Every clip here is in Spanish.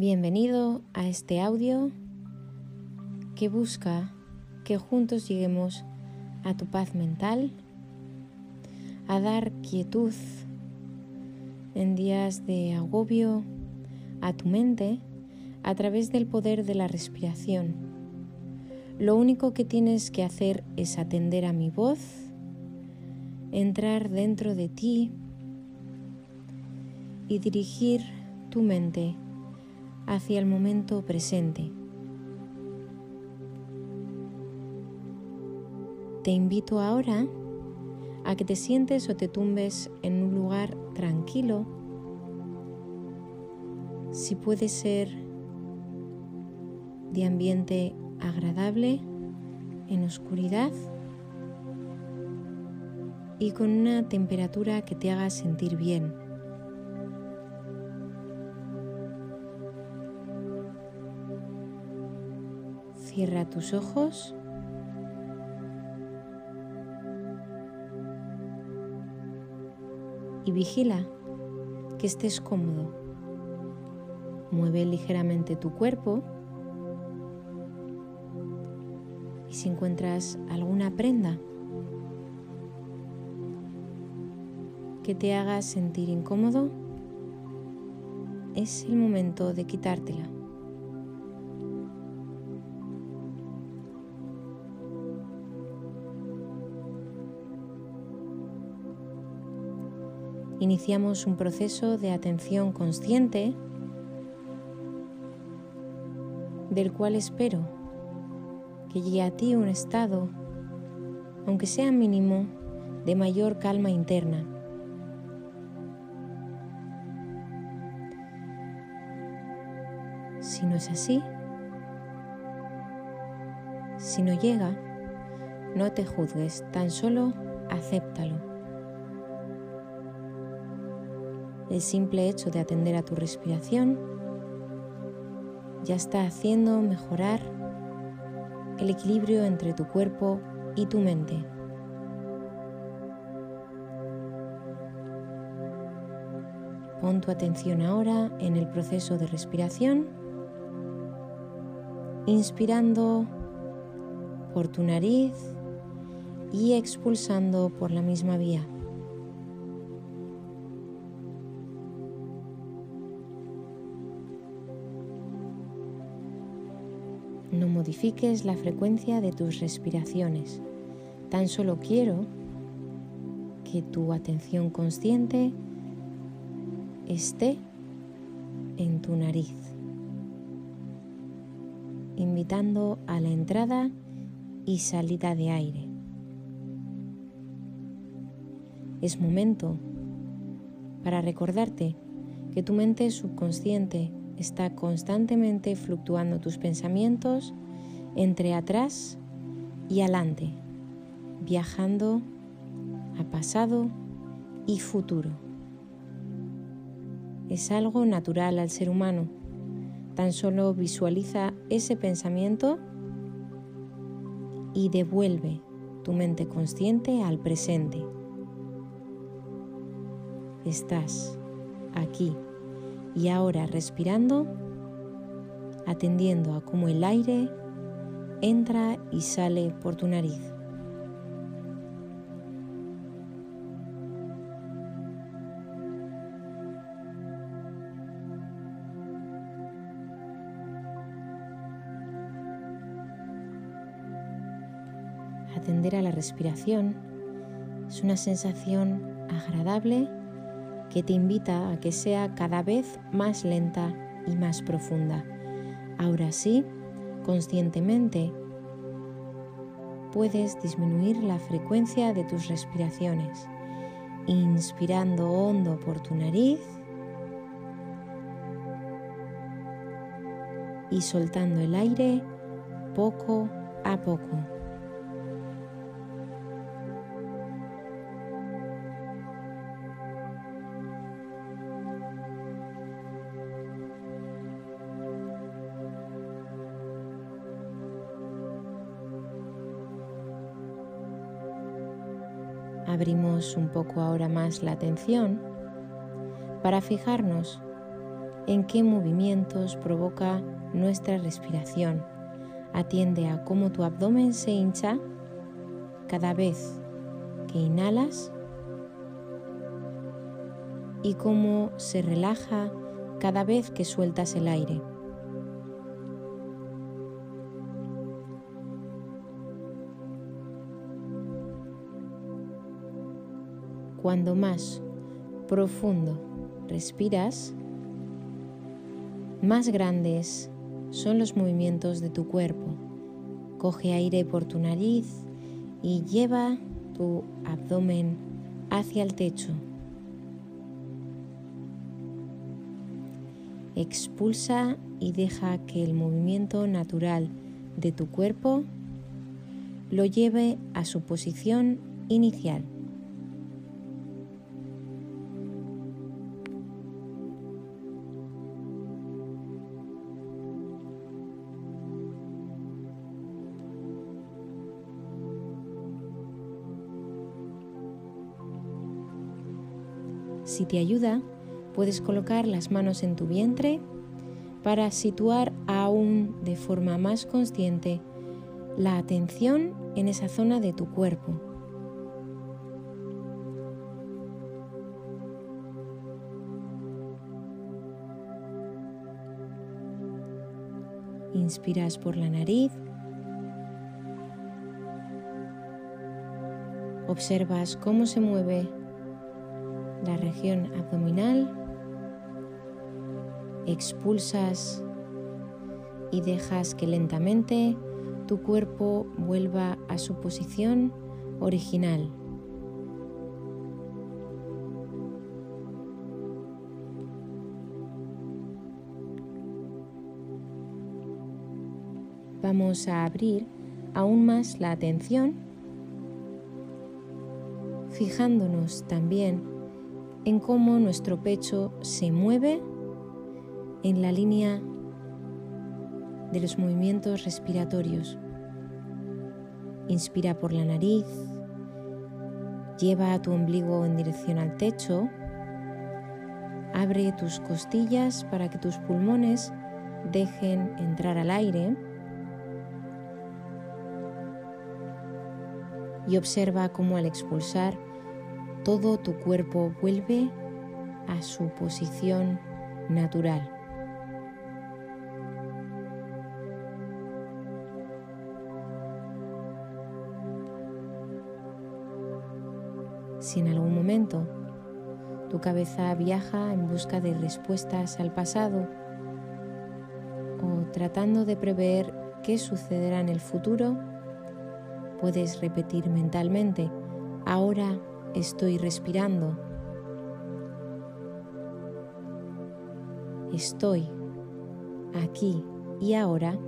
Bienvenido a este audio que busca que juntos lleguemos a tu paz mental, a dar quietud en días de agobio a tu mente a través del poder de la respiración. Lo único que tienes que hacer es atender a mi voz, entrar dentro de ti y dirigir tu mente hacia el momento presente. Te invito ahora a que te sientes o te tumbes en un lugar tranquilo, si puede ser de ambiente agradable, en oscuridad y con una temperatura que te haga sentir bien. Cierra tus ojos. Y vigila que estés cómodo. Mueve ligeramente tu cuerpo. Y si encuentras alguna prenda que te haga sentir incómodo, es el momento de quitártela. Iniciamos un proceso de atención consciente del cual espero que llegue a ti un estado, aunque sea mínimo, de mayor calma interna. Si no es así, si no llega, no te juzgues, tan solo acéptalo. El simple hecho de atender a tu respiración ya está haciendo mejorar el equilibrio entre tu cuerpo y tu mente. Pon tu atención ahora en el proceso de respiración, inspirando por tu nariz y expulsando por la misma vía. No modifiques la frecuencia de tus respiraciones. Tan solo quiero que tu atención consciente esté en tu nariz, invitando a la entrada y salida de aire. Es momento para recordarte que tu mente subconsciente está constantemente fluctuando tus pensamientos entre atrás y adelante, viajando a pasado y futuro. Es algo natural al ser humano. Tan solo visualiza ese pensamiento y devuelve tu mente consciente al presente. Estás aquí y ahora respirando, atendiendo a cómo el aire entra y sale por tu nariz. Atender a la respiración es una sensación agradable que te invita a que sea cada vez más lenta y más profunda. Ahora sí, conscientemente, puedes disminuir la frecuencia de tus respiraciones, inspirando hondo por tu nariz y soltando el aire poco a poco. Abrimos un poco ahora más la atención para fijarnos en qué movimientos provoca nuestra respiración. Atiende a cómo tu abdomen se hincha cada vez que inhalas y cómo se relaja cada vez que sueltas el aire. Cuando más profundo respiras, más grandes son los movimientos de tu cuerpo. Coge aire por tu nariz y lleva tu abdomen hacia el techo. Expulsa y deja que el movimiento natural de tu cuerpo lo lleve a su posición inicial. Si te ayuda, puedes colocar las manos en tu vientre para situar aún de forma más consciente la atención en esa zona de tu cuerpo. Inspiras por la nariz. Observas cómo se mueve la región abdominal, expulsas y dejas que lentamente tu cuerpo vuelva a su posición original. Vamos a abrir aún más la atención, fijándonos también en cómo nuestro pecho se mueve en la línea de los movimientos respiratorios. Inspira por la nariz, lleva tu ombligo en dirección al techo, abre tus costillas para que tus pulmones dejen entrar al aire y observa cómo al expulsar todo tu cuerpo vuelve a su posición natural. Si en algún momento tu cabeza viaja en busca de respuestas al pasado o tratando de prever qué sucederá en el futuro, puedes repetir mentalmente, ahora estoy respirando. Estoy aquí y ahora.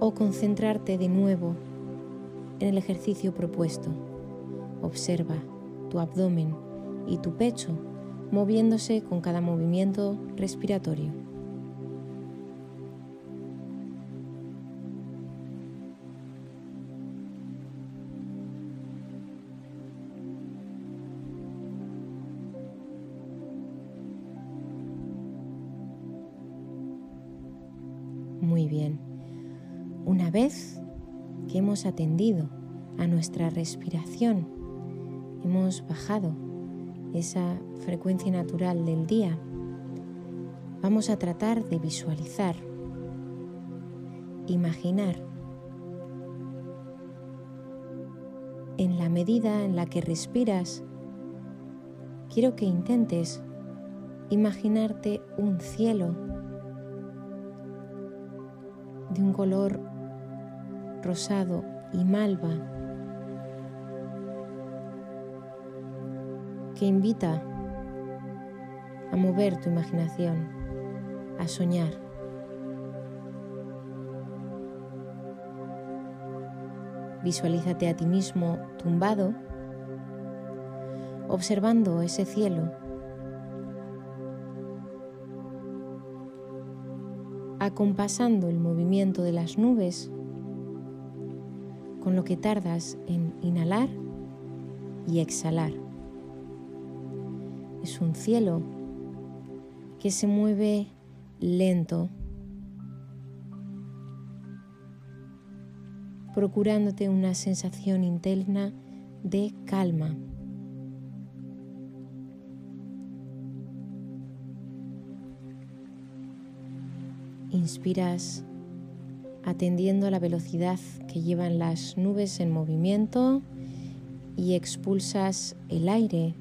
O concentrarte de nuevo en el ejercicio propuesto. Observa tu abdomen y tu pecho moviéndose con cada movimiento respiratorio. Hemos atendido a nuestra respiración, hemos bajado esa frecuencia natural del día, vamos a tratar de visualizar, imaginar. En la medida en la que respiras, quiero que intentes imaginarte un cielo de un color rosado y malva que invita a mover tu imaginación, a soñar. Visualízate a ti mismo tumbado, observando ese cielo acompasando el movimiento de las nubes con lo que tardas en inhalar y exhalar. Es un cielo que se mueve lento, procurándote una sensación interna de calma. Inspiras atendiendo a la velocidad que llevan las nubes en movimiento y expulsas el aire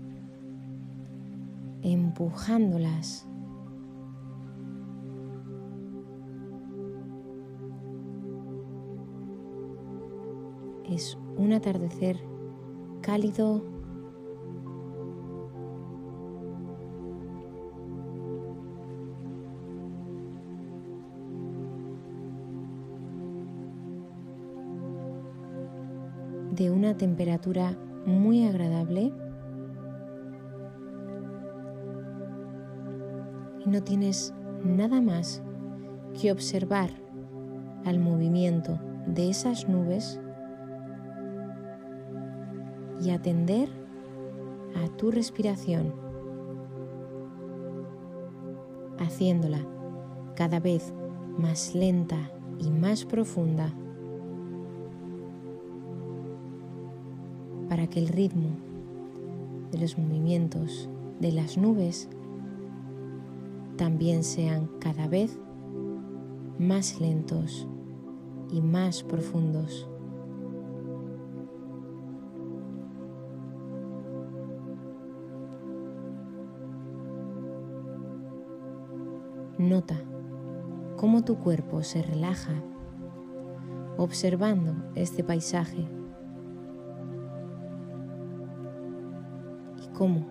empujándolas. Es un atardecer cálido de una temperatura muy agradable y no tienes nada más que observar al movimiento de esas nubes y atender a tu respiración, haciéndola cada vez más lenta y más profunda para que el ritmo de los movimientos de las nubes también sean cada vez más lentos y más profundos. Nota cómo tu cuerpo se relaja observando este paisaje cómo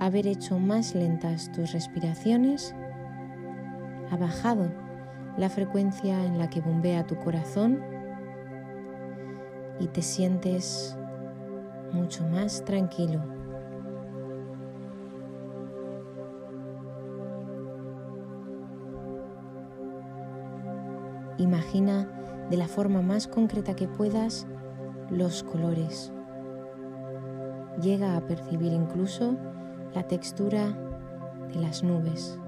haber hecho más lentas tus respiraciones. Ha bajado la frecuencia en la que bombea tu corazón y te sientes mucho más tranquilo. Imagina de la forma más concreta que puedas los colores llega a percibir incluso la textura de las nubes.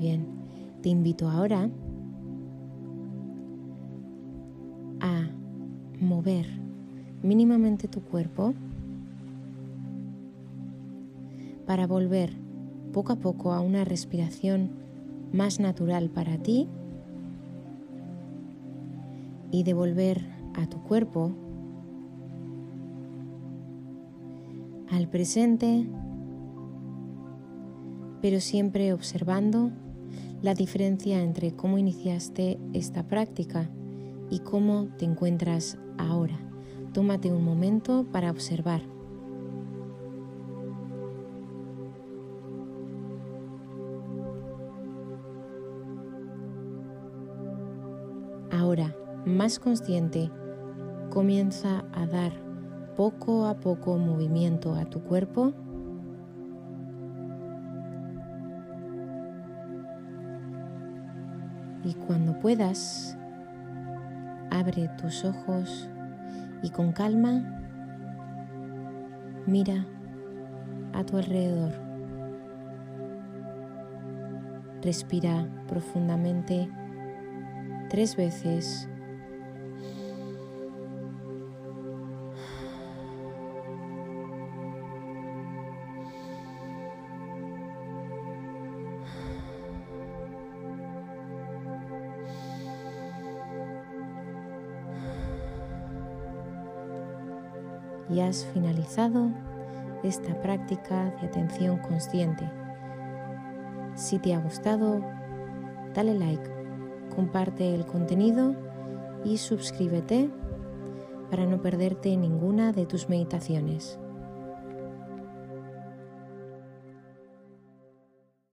Bien. Te invito ahora a mover mínimamente tu cuerpo para volver poco a poco a una respiración más natural para ti y devolver a tu cuerpo al presente pero siempre observando la diferencia entre cómo iniciaste esta práctica y cómo te encuentras ahora. Tómate un momento para observar. Ahora, más consciente, comienza a dar poco a poco movimiento a tu cuerpo Y cuando puedas, abre tus ojos y con calma mira a tu alrededor. Respira profundamente tres veces y has finalizado esta práctica de atención consciente. Si te ha gustado, dale like, comparte el contenido y suscríbete para no perderte ninguna de tus meditaciones.